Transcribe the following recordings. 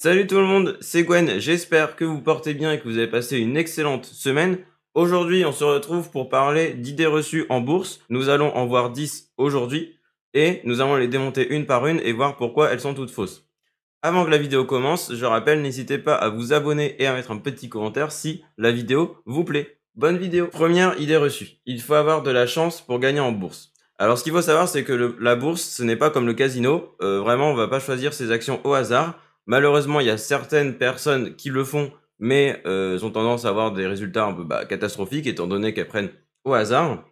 Salut tout le monde, c'est Gwen, j'espère que vous portez bien et que vous avez passé une excellente semaine. Aujourd'hui, on se retrouve pour parler d'idées reçues en bourse. Nous allons en voir 10 aujourd'hui et nous allons les démonter une par une et voir pourquoi elles sont toutes fausses. Avant que la vidéo commence, je rappelle, n'hésitez pas à vous abonner et à mettre un petit commentaire si la vidéo vous plaît. Bonne vidéo Première idée reçue, il faut avoir de la chance pour gagner en bourse. Alors ce qu'il faut savoir, c'est que la bourse, ce n'est pas comme le casino. Euh, vraiment, on va pas choisir ses actions au hasard. Malheureusement, il y a certaines personnes qui le font, mais euh, ont tendance à avoir des résultats un peu bah, catastrophiques, étant donné qu'elles prennent au hasard.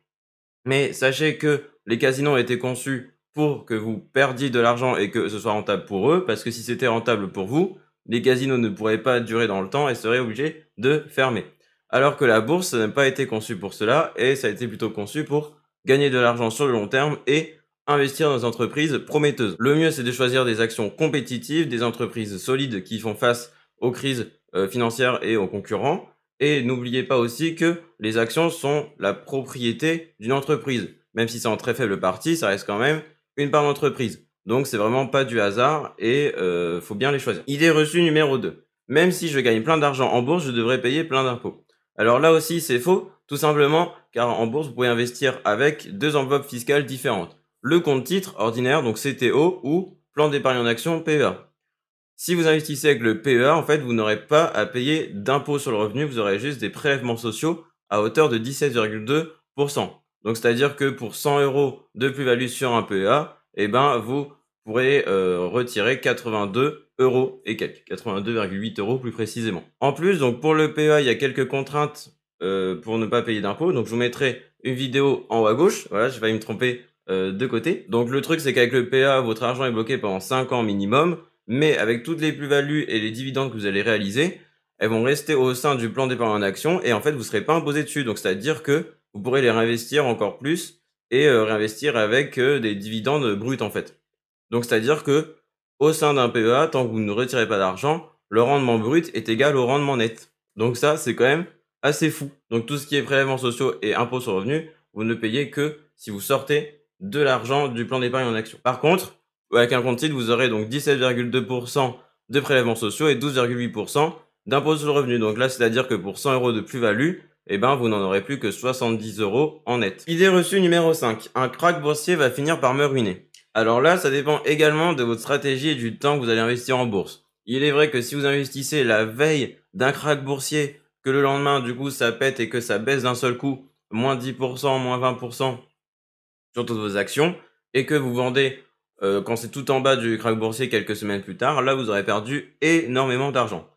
Mais sachez que les casinos ont été conçus pour que vous perdiez de l'argent et que ce soit rentable pour eux, parce que si c'était rentable pour vous, les casinos ne pourraient pas durer dans le temps et seraient obligés de fermer. Alors que la bourse n'a pas été conçue pour cela, et ça a été plutôt conçu pour gagner de l'argent sur le long terme et investir dans des entreprises prometteuses. Le mieux, c'est de choisir des actions compétitives, des entreprises solides qui font face aux crises euh, financières et aux concurrents. Et n'oubliez pas aussi que les actions sont la propriété d'une entreprise. Même si c'est en très faible partie, ça reste quand même une part d'entreprise. Donc c'est vraiment pas du hasard et euh, faut bien les choisir. Idée reçue numéro 2. Même si je gagne plein d'argent en bourse, je devrais payer plein d'impôts. Alors là aussi c'est faux, tout simplement car en bourse vous pouvez investir avec deux enveloppes fiscales différentes. Le compte titre ordinaire, donc CTO, ou plan d'épargne en action PEA. Si vous investissez avec le PEA, en fait, vous n'aurez pas à payer d'impôts sur le revenu, vous aurez juste des prélèvements sociaux à hauteur de 17,2%. Donc c'est-à dire que pour 100 euros de plus-value sur un PEA, eh ben vous pourrez euh, retirer 82 euros et quelques, 82,8 euros plus précisément. En plus, donc pour le PEA, il y a quelques contraintes euh, pour ne pas payer d'impôts. Donc je vous mettrai une vidéo en haut à gauche. Voilà, je vais me tromper euh, de côté. Donc le truc, c'est qu'avec le PEA, votre argent est bloqué pendant 5 ans minimum, mais avec toutes les plus-values et les dividendes que vous allez réaliser, elles vont rester au sein du plan d'épargne en action et en fait, vous ne serez pas imposé dessus. Donc c'est-à-dire que vous pourrez les réinvestir encore plus et euh, réinvestir avec euh, des dividendes bruts en fait. Donc c'est-à-dire que au sein d'un PEA, tant que vous ne retirez pas d'argent, le rendement brut est égal au rendement net. Donc ça, c'est quand même assez fou. Donc tout ce qui est prélèvements sociaux et impôts sur revenu, vous ne payez que si vous sortez de l'argent du plan d'épargne en action. Par contre, avec un compte titre, vous aurez donc 17,2% de prélèvements sociaux et 12,8% d'impôts sur le revenu. Donc là, c'est-à-dire que pour 100 euros de plus-value, eh ben vous n'en aurez plus que 70 euros en net. Idée reçue numéro 5. Un crack boursier va finir par me ruiner. Alors là, ça dépend également de votre stratégie et du temps que vous allez investir en bourse. Il est vrai que si vous investissez la veille d'un crack boursier, que le lendemain, du coup, ça pète et que ça baisse d'un seul coup, moins 10%, moins 20% sur toutes vos actions, et que vous vendez euh, quand c'est tout en bas du crack boursier quelques semaines plus tard, là, vous aurez perdu énormément d'argent.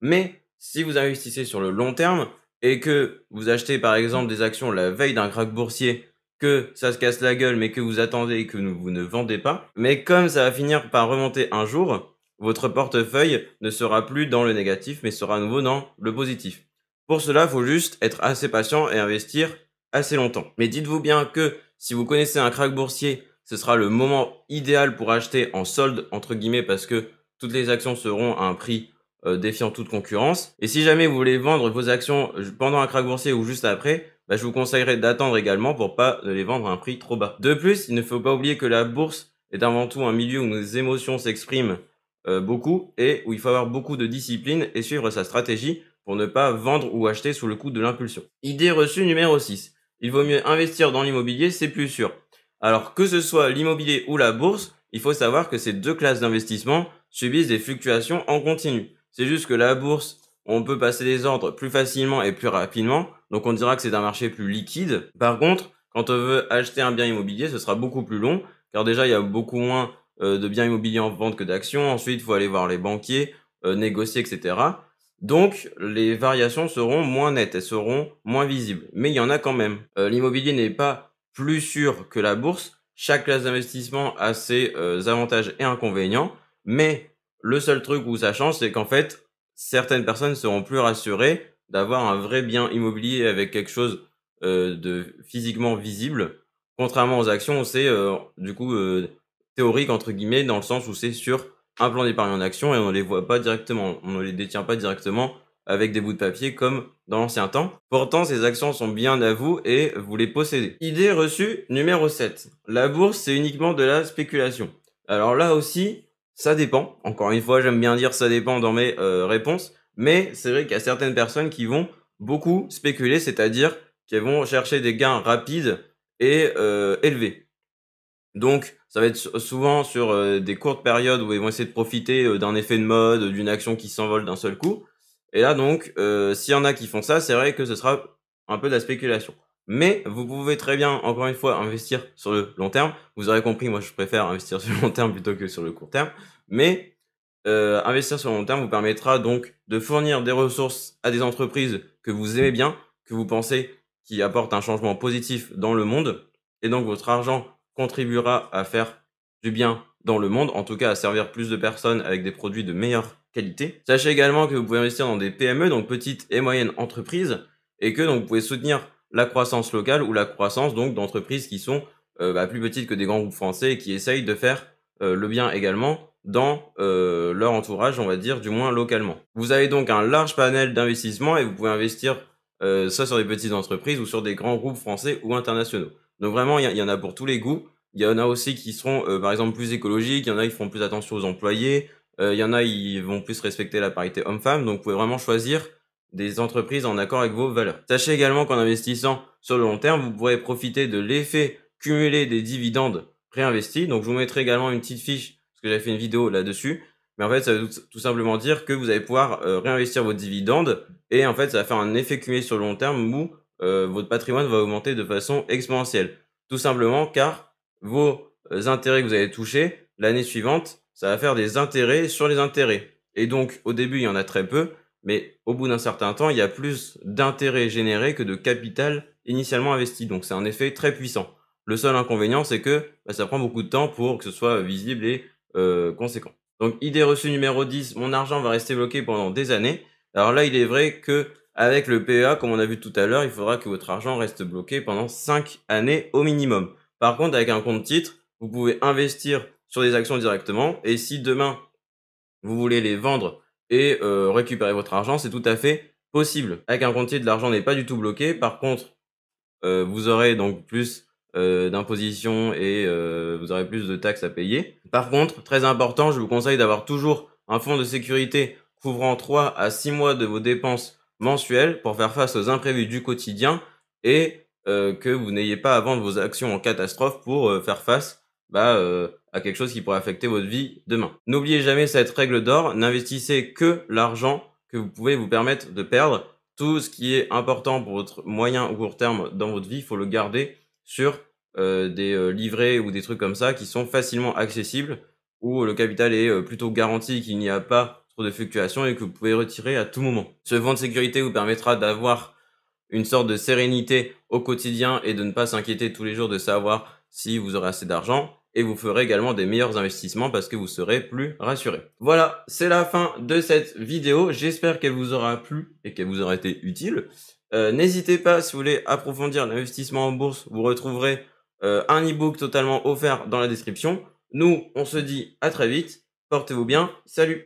Mais si vous investissez sur le long terme, et que vous achetez par exemple des actions la veille d'un crack boursier, que ça se casse la gueule mais que vous attendez et que vous ne vendez pas, mais comme ça va finir par remonter un jour, votre portefeuille ne sera plus dans le négatif mais sera à nouveau dans le positif. Pour cela, il faut juste être assez patient et investir assez longtemps. Mais dites-vous bien que si vous connaissez un crack boursier, ce sera le moment idéal pour acheter en solde entre guillemets parce que toutes les actions seront à un prix euh, défiant toute concurrence. Et si jamais vous voulez vendre vos actions euh, pendant un crack boursier ou juste après, bah, je vous conseillerais d'attendre également pour pas les vendre à un prix trop bas. De plus, il ne faut pas oublier que la bourse est avant tout un milieu où nos émotions s'expriment euh, beaucoup et où il faut avoir beaucoup de discipline et suivre sa stratégie pour ne pas vendre ou acheter sous le coup de l'impulsion. Idée reçue numéro 6. Il vaut mieux investir dans l'immobilier, c'est plus sûr. Alors que ce soit l'immobilier ou la bourse, il faut savoir que ces deux classes d'investissement subissent des fluctuations en continu. C'est juste que la bourse, on peut passer les ordres plus facilement et plus rapidement. Donc on dira que c'est un marché plus liquide. Par contre, quand on veut acheter un bien immobilier, ce sera beaucoup plus long. Car déjà, il y a beaucoup moins euh, de biens immobiliers en vente que d'actions. Ensuite, il faut aller voir les banquiers, euh, négocier, etc. Donc, les variations seront moins nettes, elles seront moins visibles. Mais il y en a quand même. Euh, l'immobilier n'est pas plus sûr que la bourse. Chaque classe d'investissement a ses avantages et inconvénients. Mais le seul truc où ça change, c'est qu'en fait, certaines personnes seront plus rassurées d'avoir un vrai bien immobilier avec quelque chose euh, de physiquement visible, contrairement aux actions c'est euh, du coup euh, théorique entre guillemets dans le sens où c'est sur un plan d'épargne en action et on ne les voit pas directement, on ne les détient pas directement avec des bouts de papier comme dans l'ancien temps. Pourtant, ces actions sont bien à vous et vous les possédez. Idée reçue numéro 7. La bourse, c'est uniquement de la spéculation. Alors là aussi, Ça dépend. Encore une fois, j'aime bien dire ça dépend dans mes euh, réponses. Mais c'est vrai qu'il y a certaines personnes qui vont beaucoup spéculer, c'est-à-dire qu'elles vont chercher des gains rapides et euh, élevés. Donc, ça va être souvent sur euh, des courtes périodes où ils vont essayer de profiter d'un effet de mode, d'une action qui s'envole d'un seul coup. Et là, donc, s'il y en a qui font ça, c'est vrai que ce sera un peu de la spéculation. Mais vous pouvez très bien, encore une fois, investir sur le long terme. Vous aurez compris, moi je préfère investir sur le long terme plutôt que sur le court terme. Mais euh, investir sur le long terme vous permettra donc de fournir des ressources à des entreprises que vous aimez bien, que vous pensez qui apportent un changement positif dans le monde. Et donc votre argent contribuera à faire du bien dans le monde, en tout cas à servir plus de personnes avec des produits de meilleure qualité. Sachez également que vous pouvez investir dans des PME, donc petites et moyennes entreprises, et que donc vous pouvez soutenir la croissance locale ou la croissance donc d'entreprises qui sont euh, bah, plus petites que des grands groupes français et qui essayent de faire euh, le bien également dans euh, leur entourage, on va dire, du moins localement. Vous avez donc un large panel d'investissement et vous pouvez investir soit sur des petites entreprises ou sur des grands groupes français ou internationaux. Donc vraiment, il y, en a pour tous les goûts. Il y en a aussi qui seront, par exemple, plus écologiques. Il y en a qui feront plus attention aux employés. Il y en a qui vont plus respecter la parité homme-femme. Donc vous pouvez vraiment choisir des entreprises en accord avec vos valeurs. Sachez également qu'en investissant sur le long terme, vous pourrez profiter de l'effet cumulé des dividendes réinvestis. Donc je vous mettrai également une petite fiche, parce que j'avais fait une vidéo là-dessus. Mais en fait, ça veut tout simplement dire que vous allez pouvoir euh, réinvestir vos dividendes et en fait, ça va faire un effet cumulé sur le long terme où euh, votre patrimoine va augmenter de façon exponentielle. Tout simplement car vos euh, intérêts que vous allez toucher l'année suivante, ça va faire des intérêts sur les intérêts. Et donc, au début, il y en a très peu, mais au bout d'un certain temps, il y a plus d'intérêt généré que de capital initialement investi. Donc c'est un effet très puissant. Le seul inconvénient, c'est que bah, ça prend beaucoup de temps pour que ce soit visible et euh, conséquent. Donc idée reçue numéro 10, mon argent va rester bloqué pendant des années. Alors là, il est vrai que avec le PEA, comme on a vu tout à l'heure, il faudra que votre argent reste bloqué pendant 5 années au minimum. Par contre, avec un compte titre, vous pouvez investir sur des actions directement. Et si demain, vous voulez les vendre et euh, récupérer votre argent, c'est tout à fait possible. Avec un compte de l'argent n'est pas du tout bloqué. Par contre, euh, vous aurez donc plus euh, d'imposition et vous aurez plus de taxes à payer. Par contre, très important, je vous conseille d'avoir toujours un fonds de sécurité couvrant 3 à 6 mois de vos dépenses mensuelles pour faire face aux imprévus du quotidien et que vous n'ayez pas à vendre vos actions en catastrophe pour faire face bah, euh, à quelque chose qui pourrait affecter votre vie demain. N'oubliez jamais cette règle d'or, n'investissez que l'argent que vous pouvez vous permettre de perdre. Tout ce qui est important pour votre moyen ou court terme dans votre vie, il faut le garder sur euh, des euh, livrets ou des trucs comme ça qui sont facilement accessibles, où le capital est plutôt garanti, qu'il n'y a pas de fluctuations et que vous pouvez retirer à tout moment. Ce fonds de sécurité vous permettra d'avoir une sorte de sérénité au quotidien et de ne pas s'inquiéter tous les jours de savoir si vous aurez assez d'argent et vous ferez également des meilleurs investissements parce que vous serez plus rassuré. Voilà, c'est la fin de cette vidéo. J'espère qu'elle vous aura plu et qu'elle vous aura été utile. Euh, n'hésitez pas, si vous voulez approfondir l'investissement en bourse, vous retrouverez euh, un e-book totalement offert dans la description. Nous, on se dit à très vite. Portez-vous bien. Salut